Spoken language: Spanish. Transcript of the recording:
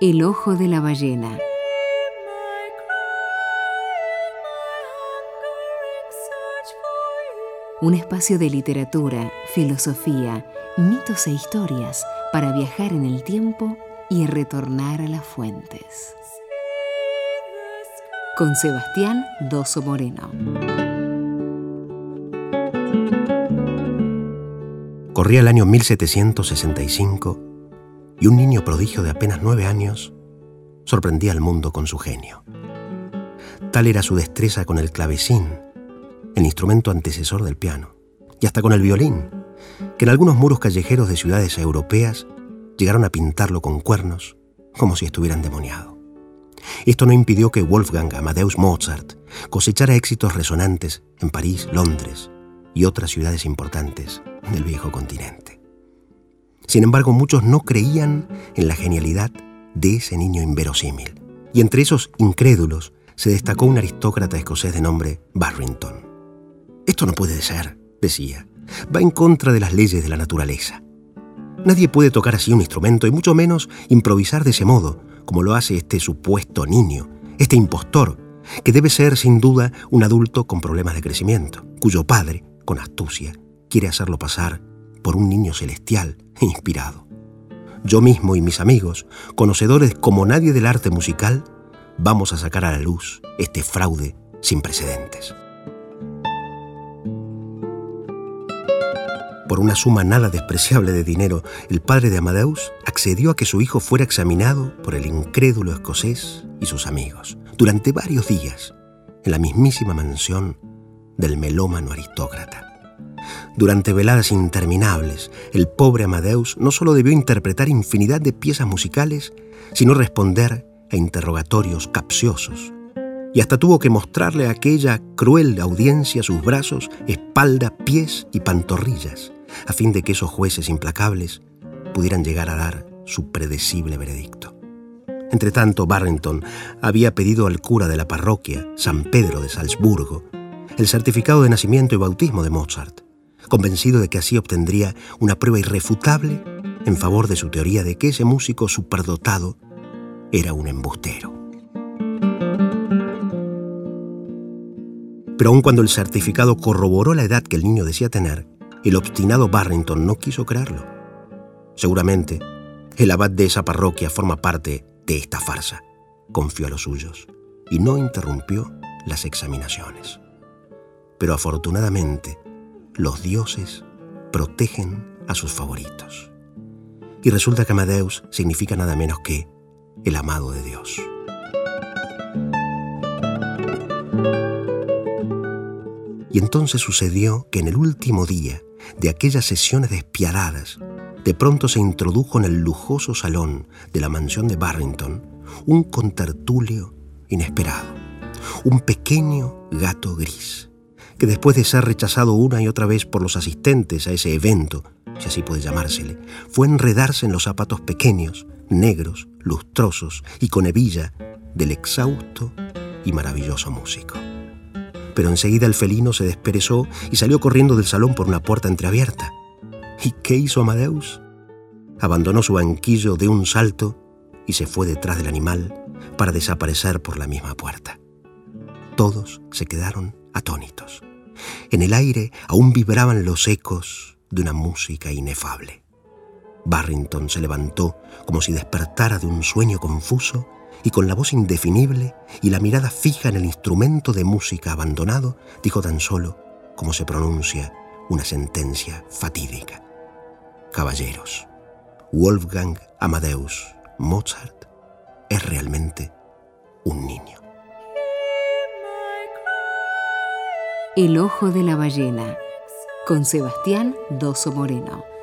El ojo de la ballena. Un espacio de literatura, filosofía, mitos e historias para viajar en el tiempo y retornar a las fuentes. Con Sebastián Doso Moreno. Corría el año 1765 y un niño prodigio de apenas nueve años sorprendía al mundo con su genio. Tal era su destreza con el clavecín, el instrumento antecesor del piano, y hasta con el violín, que en algunos muros callejeros de ciudades europeas llegaron a pintarlo con cuernos como si estuviera endemoniado. Esto no impidió que Wolfgang Amadeus Mozart cosechara éxitos resonantes en París, Londres y otras ciudades importantes del viejo continente. Sin embargo, muchos no creían en la genialidad de ese niño inverosímil. Y entre esos incrédulos se destacó un aristócrata escocés de nombre Barrington. Esto no puede ser, decía. Va en contra de las leyes de la naturaleza. Nadie puede tocar así un instrumento y mucho menos improvisar de ese modo, como lo hace este supuesto niño, este impostor, que debe ser sin duda un adulto con problemas de crecimiento, cuyo padre, con astucia, quiere hacerlo pasar por un niño celestial e inspirado. Yo mismo y mis amigos, conocedores como nadie del arte musical, vamos a sacar a la luz este fraude sin precedentes. Por una suma nada despreciable de dinero, el padre de Amadeus accedió a que su hijo fuera examinado por el incrédulo escocés y sus amigos durante varios días en la mismísima mansión del melómano aristócrata. Durante veladas interminables, el pobre Amadeus no solo debió interpretar infinidad de piezas musicales, sino responder a interrogatorios capciosos. Y hasta tuvo que mostrarle a aquella cruel audiencia sus brazos, espalda, pies y pantorrillas, a fin de que esos jueces implacables pudieran llegar a dar su predecible veredicto. Entretanto, Barrington había pedido al cura de la parroquia, San Pedro de Salzburgo, el certificado de nacimiento y bautismo de Mozart, convencido de que así obtendría una prueba irrefutable en favor de su teoría de que ese músico superdotado era un embustero. Pero aun cuando el certificado corroboró la edad que el niño decía tener, el obstinado Barrington no quiso creerlo. Seguramente, el abad de esa parroquia forma parte de esta farsa, confió a los suyos, y no interrumpió las examinaciones. Pero afortunadamente, los dioses protegen a sus favoritos. Y resulta que Amadeus significa nada menos que el amado de Dios. Y entonces sucedió que en el último día de aquellas sesiones despiadadas, de pronto se introdujo en el lujoso salón de la mansión de Barrington un contertulio inesperado, un pequeño gato gris que después de ser rechazado una y otra vez por los asistentes a ese evento, si así puede llamársele, fue enredarse en los zapatos pequeños, negros, lustrosos y con hebilla del exhausto y maravilloso músico. Pero enseguida el felino se desperezó y salió corriendo del salón por una puerta entreabierta. ¿Y qué hizo Amadeus? Abandonó su banquillo de un salto y se fue detrás del animal para desaparecer por la misma puerta. Todos se quedaron atónitos. En el aire aún vibraban los ecos de una música inefable. Barrington se levantó como si despertara de un sueño confuso y con la voz indefinible y la mirada fija en el instrumento de música abandonado, dijo tan solo como se pronuncia una sentencia fatídica. Caballeros, Wolfgang Amadeus Mozart es realmente un niño. El ojo de la ballena, con Sebastián Doso Moreno.